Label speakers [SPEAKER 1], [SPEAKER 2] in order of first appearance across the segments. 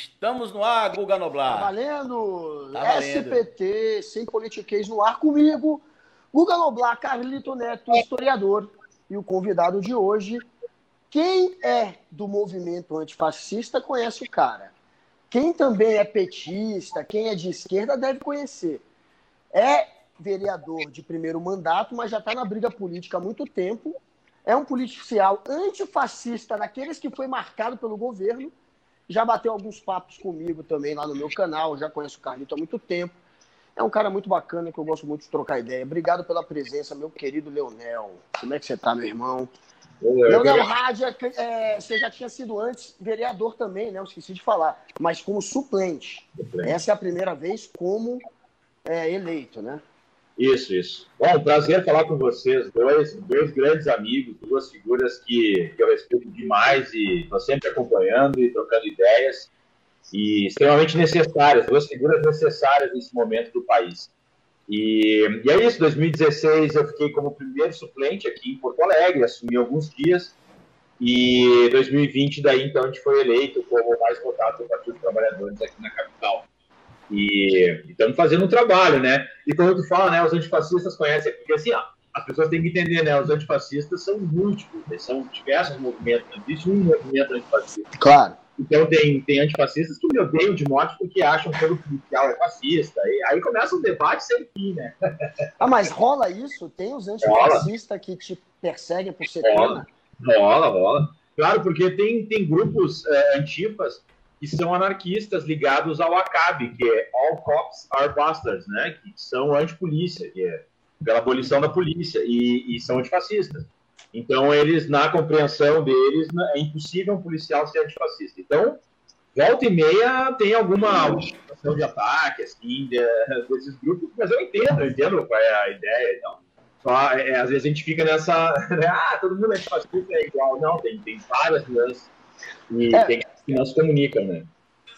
[SPEAKER 1] Estamos no ar, Guga Noblar.
[SPEAKER 2] Tá valendo! Tá valendo. SPT, sem politiquês no ar comigo. Guga Noblar, Carlito Neto, historiador. E o convidado de hoje, quem é do movimento antifascista conhece o cara. Quem também é petista, quem é de esquerda deve conhecer. É vereador de primeiro mandato, mas já está na briga política há muito tempo. É um policial antifascista, daqueles que foi marcado pelo governo. Já bateu alguns papos comigo também lá no meu canal, já conheço o Carlito há muito tempo. É um cara muito bacana que eu gosto muito de trocar ideia. Obrigado pela presença, meu querido Leonel. Como é que você tá, meu irmão? Leonel Rádia, é, você já tinha sido antes vereador também, né? Eu esqueci de falar, mas como suplente. suplente. Essa é a primeira vez como é, eleito, né?
[SPEAKER 3] Isso, isso. Bom, um prazer falar com vocês, dois, dois grandes amigos, duas figuras que, que eu respeito demais e estou sempre acompanhando e trocando ideias e extremamente necessárias, duas figuras necessárias nesse momento do país. E, e é isso, 2016 eu fiquei como primeiro suplente aqui em Porto Alegre, assumi alguns dias, e 2020 daí então a gente foi eleito como mais votado do Partido dos Trabalhadores aqui na capital. E estamos fazendo um trabalho, né? E quando tu fala, né, os antifascistas conhecem, porque assim, ó, as pessoas têm que entender, né? Os antifascistas são múltiplos, são diversos movimentos, não existe um movimento antifascista.
[SPEAKER 2] Claro.
[SPEAKER 3] Então tem, tem antifascistas que me odeiam de morte porque acham que o policial é fascista. E aí começa um debate sem fim, né?
[SPEAKER 2] ah, mas rola isso? Tem os antifascistas que te perseguem por ser rola.
[SPEAKER 3] rola, rola. Claro, porque tem, tem grupos uh, antifas que são anarquistas ligados ao ACAB, que é All Cops Are Bastards, né? Que são antipolícia, que é pela abolição da polícia, e, e são antifascistas. Então, eles, na compreensão deles, né, é impossível um policial ser antifascista. Então, volta e meia tem alguma situação de ataque, assim, de, desses grupos, mas eu entendo, eu entendo qual é a ideia. Então, só, é, às vezes a gente fica nessa, né, ah, todo mundo é antifascista, é igual. Não, tem, tem várias nuances e é. tem que não se comunicam, né?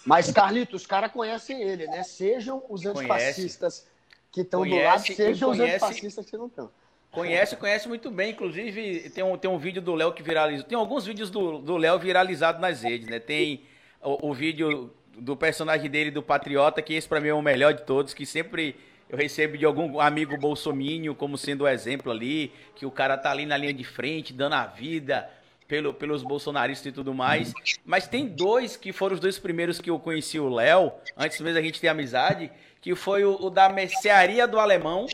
[SPEAKER 2] Mas, Carlitos, os caras conhecem ele, né? Sejam os antifascistas conhece. que estão do lado, sejam os antifascistas que não estão.
[SPEAKER 1] Conhece, conhece muito bem. Inclusive, tem um, tem um vídeo do Léo que viralizou. Tem alguns vídeos do Léo viralizados nas redes, né? Tem o, o, vídeo do personagem dele, do Patriota, que esse para mim é o melhor de todos, que sempre eu recebo de algum amigo bolsomínio como sendo o exemplo ali, que o cara tá ali na linha de frente, dando a vida, pelo, pelos bolsonaristas e tudo mais. Mas tem dois que foram os dois primeiros que eu conheci o Léo, antes mesmo da gente ter amizade, que foi o, o da mercearia do alemão,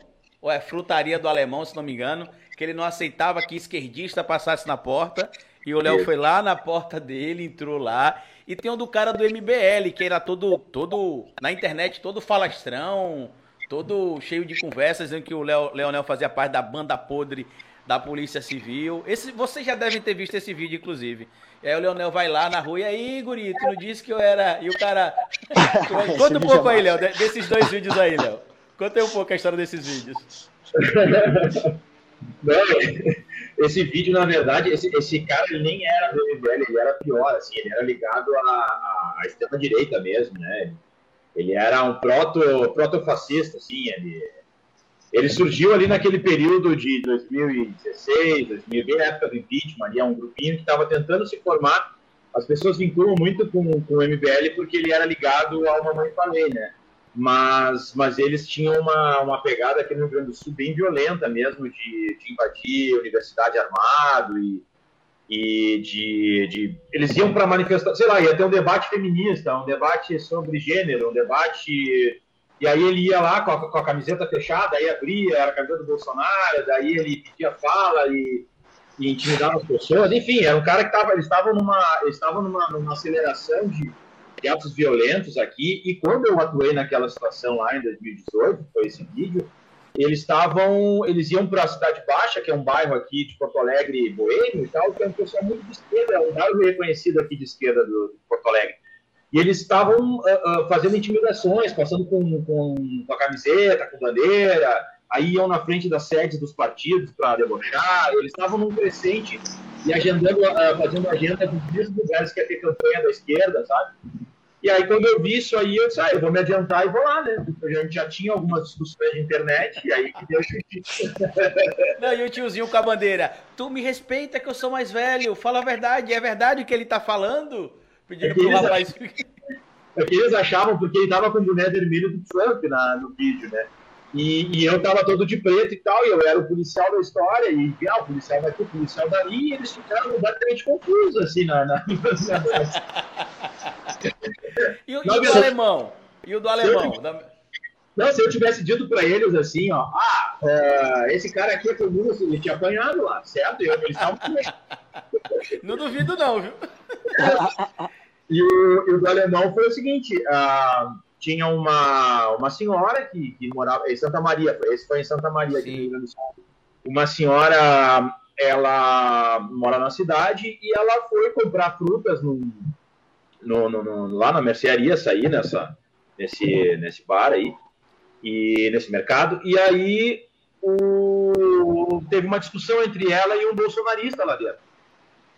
[SPEAKER 1] ou é frutaria do alemão, se não me engano, que ele não aceitava que esquerdista passasse na porta. E o Léo foi lá na porta dele, entrou lá. E tem um do cara do MBL, que era todo, todo na internet, todo falastrão, todo cheio de conversas, dizendo que o Léo, Leonel fazia parte da banda podre da Polícia Civil. Esse, vocês já devem ter visto esse vídeo, inclusive. E aí o Leonel vai lá na rua e aí, guri, tu não disse que eu era. E o cara. Conta um pouco é aí, Léo, desses dois vídeos aí, Léo. Conta aí um pouco a história desses vídeos.
[SPEAKER 3] Não, esse vídeo, na verdade, esse, esse cara ele nem era do MBL, ele era pior, assim, ele era ligado à, à extrema-direita mesmo, né? Ele era um proto, proto-fascista, assim, ele ele surgiu ali naquele período de 2016, 2000, bem na época do impeachment, ali é um grupinho que estava tentando se formar. As pessoas vinculam muito com, com o MBL porque ele era ligado ao Mamãe Falei, né? Mas, mas eles tinham uma, uma pegada aqui no Rio Grande do Sul bem violenta mesmo, de, de invadir universidade armado e, e de, de, eles iam para manifestar, sei lá, ia ter um debate feminista, um debate sobre gênero, um debate e aí ele ia lá com a, com a, camiseta fechada, aí abria, era a camiseta do Bolsonaro, daí ele pedia fala e, e intimidava as pessoas. Enfim, era um cara que eles estavam numa, eles numa, numa aceleração de, de atos violentos aqui. E quando eu atuei naquela situação lá em 2018, foi esse vídeo, eles estavam, eles iam para a Cidade Baixa, que é um bairro aqui de Porto Alegre, Boêmio e tal, que é um pessoal muito de esquerda, é um bairro reconhecido aqui de esquerda do, de Porto Alegre. E eles estavam uh, uh, fazendo intimidações, passando com, com, com, a camiseta, com bandeira, aí iam na frente das sedes dos partidos para debochar. Eles estavam num crescente e agendando, uh, fazendo agenda dos mesmos lugares que ia ter campanha da esquerda, sabe? E aí, quando eu vi isso aí, eu disse, ah, eu vou me adiantar e vou lá, né? A gente já tinha algumas discussões de internet, e aí que deu
[SPEAKER 1] Não, e o tiozinho com a bandeira, tu me respeita que eu sou mais velho, fala a verdade, é verdade o que ele tá falando? Pedindo é pro rapaz.
[SPEAKER 3] é que eles achavam, porque ele tava com o boné vermelho do Trump na, no vídeo, né? E, e, eu tava todo de preto e tal, e eu era o policial da história, e ah, o policial daqui, o policial dali, e eles ficaram completamente confusos, assim, na... na...
[SPEAKER 1] e, o, e o do alemão? E o do alemão?
[SPEAKER 3] Não, se eu tivesse dito para eles assim, ó, ah, uh, esse cara aqui é comunista, ele tinha apanhado lá, certo? Eu, eles estavam
[SPEAKER 1] Não duvido não, viu?
[SPEAKER 3] e, o, e o do alemão foi o seguinte, uh, tinha uma, uma senhora que, que morava em Santa Maria, esse foi em Santa Maria, aqui no Rio Grande do Sul. Uma senhora, ela mora na cidade e ela foi comprar frutas no, no, no, no lá na mercearia, sair nessa, nesse, nesse bar aí e nesse mercado. E aí o, teve uma discussão entre ela e um bolsonarista lá dentro.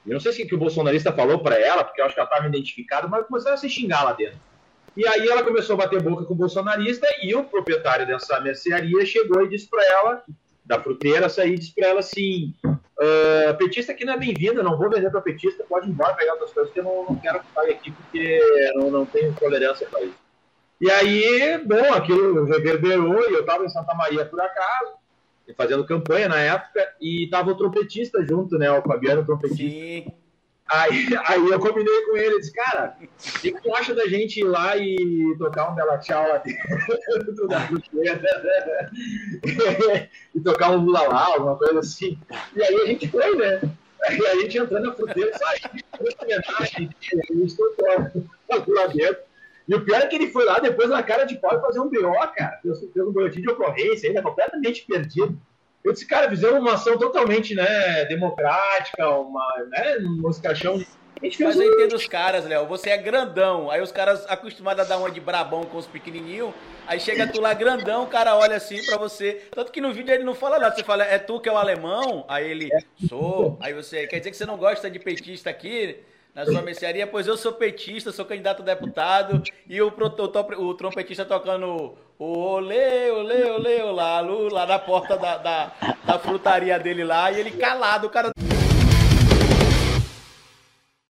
[SPEAKER 3] Eu não sei se que o bolsonarista falou para ela, porque eu acho que ela estava identificada, mas começaram a se xingar lá dentro. E aí ela começou a bater boca com o bolsonarista e o proprietário dessa mercearia chegou e disse para ela, da fruteira, sair disse para ela assim: uh, petista aqui não é bem-vinda, não vou vender para petista, pode ir embora pegar outras coisas, que eu não, não quero que pague aqui porque não, não tenho tolerância para isso. E aí, bom, aquilo reverberou e eu estava em Santa Maria por acaso, fazendo campanha na época, e tava o trompetista junto, né? O Fabiano, o trompetista. Sim. Aí, aí eu combinei com ele, disse, cara, o que tu acha da gente ir lá e tocar um Bela Tchau lá dentro da e tocar um Lula lá, alguma coisa assim. E aí a gente foi, né? Aí a gente entrando na fruteira, sai, homenagem, a gente tocou lá dentro. E o pior é que ele foi lá depois na cara de pau fazer um BO, cara. Fez, fez um boletim de ocorrência, ainda completamente perdido. Eu disse, cara, fizeram uma ação totalmente né, democrática, uma, né, um escachão.
[SPEAKER 1] Mas eu entendo os caras, Léo. Você é grandão. Aí os caras acostumados a dar uma de brabão com os pequenininhos. Aí chega tu lá grandão, o cara olha assim pra você. Tanto que no vídeo ele não fala nada. Você fala, é tu que é o alemão? Aí ele, sou. Aí você, quer dizer que você não gosta de petista aqui? Na sua mercearia, pois eu sou petista, sou candidato a deputado, e o, o, o trompetista tocando o olê, olê, olê, olá, lá na porta da, da, da frutaria dele lá, e ele calado, o cara.